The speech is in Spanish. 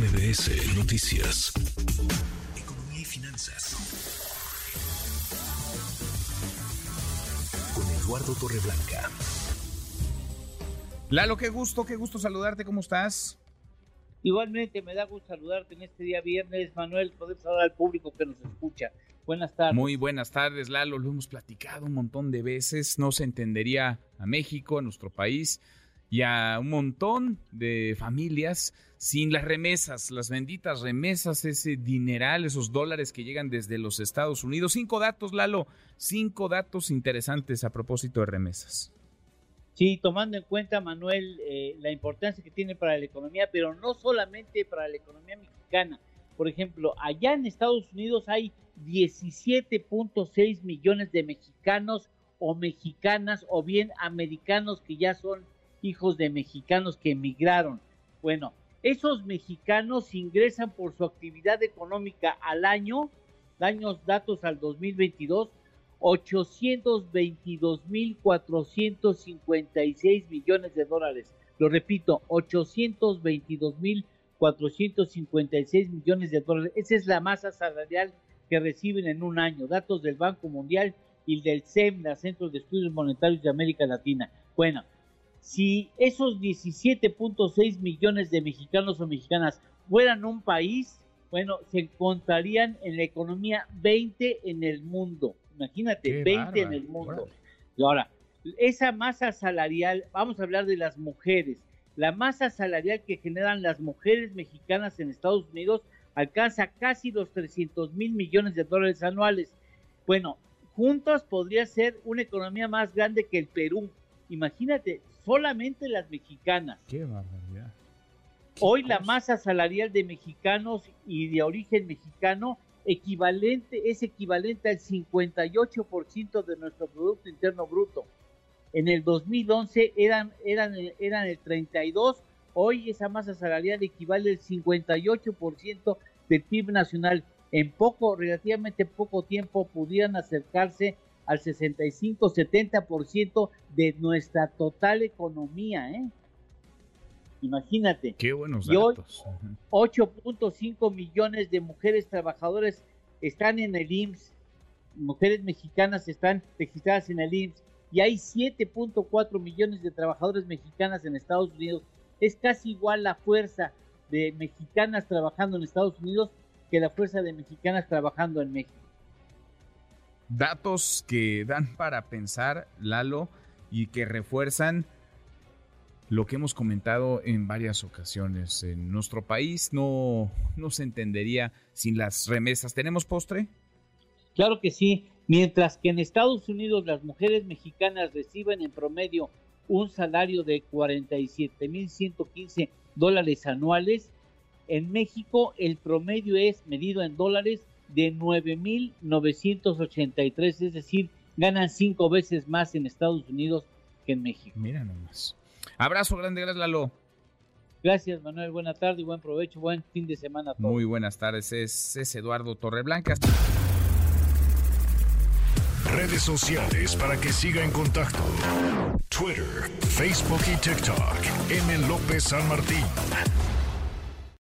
MBS Noticias. Economía y finanzas. Con Eduardo Torreblanca. Lalo, qué gusto, qué gusto saludarte, ¿cómo estás? Igualmente me da gusto saludarte en este día viernes, Manuel, poder saludar al público que nos escucha. Buenas tardes. Muy buenas tardes, Lalo, lo hemos platicado un montón de veces, no se entendería a México, a nuestro país y a un montón de familias sin las remesas, las benditas remesas, ese dineral, esos dólares que llegan desde los Estados Unidos. Cinco datos, Lalo, cinco datos interesantes a propósito de remesas. Sí, tomando en cuenta, Manuel, eh, la importancia que tiene para la economía, pero no solamente para la economía mexicana. Por ejemplo, allá en Estados Unidos hay 17.6 millones de mexicanos o mexicanas o bien americanos que ya son hijos de mexicanos que emigraron. Bueno, esos mexicanos ingresan por su actividad económica al año, daños datos al 2022, 822.456 millones de dólares. Lo repito, 822.456 millones de dólares. Esa es la masa salarial que reciben en un año. Datos del Banco Mundial y del CEM, la Centro de Estudios Monetarios de América Latina. Bueno, si esos 17.6 millones de mexicanos o mexicanas fueran un país, bueno, se encontrarían en la economía 20 en el mundo. Imagínate, 20 en el mundo. Y ahora, esa masa salarial, vamos a hablar de las mujeres. La masa salarial que generan las mujeres mexicanas en Estados Unidos alcanza casi los 300 mil millones de dólares anuales. Bueno, juntos podría ser una economía más grande que el Perú. Imagínate, solamente las mexicanas. Qué barbaridad. Hoy la masa salarial de mexicanos y de origen mexicano equivalente es equivalente al 58% de nuestro producto interno bruto. En el 2011 eran eran eran el 32, hoy esa masa salarial equivale al 58% del PIB nacional. En poco, relativamente poco tiempo pudieran acercarse al 65-70% de nuestra total economía, ¿eh? Imagínate. Qué buenos datos. 8.5 millones de mujeres trabajadoras están en el IMSS, mujeres mexicanas están registradas en el IMSS y hay 7.4 millones de trabajadoras mexicanas en Estados Unidos. Es casi igual la fuerza de mexicanas trabajando en Estados Unidos que la fuerza de mexicanas trabajando en México. Datos que dan para pensar, Lalo, y que refuerzan lo que hemos comentado en varias ocasiones. En nuestro país no, no se entendería sin las remesas. ¿Tenemos postre? Claro que sí. Mientras que en Estados Unidos las mujeres mexicanas reciben en promedio un salario de 47.115 dólares anuales, en México el promedio es medido en dólares de 9.983, es decir, ganan cinco veces más en Estados Unidos que en México. Mira nomás. Abrazo grande, gracias Lalo. Gracias Manuel, buena tarde y buen provecho, buen fin de semana a todos. Muy buenas tardes, es, es Eduardo Torreblanca. Redes sociales para que siga en contacto: Twitter, Facebook y TikTok. M. López San Martín.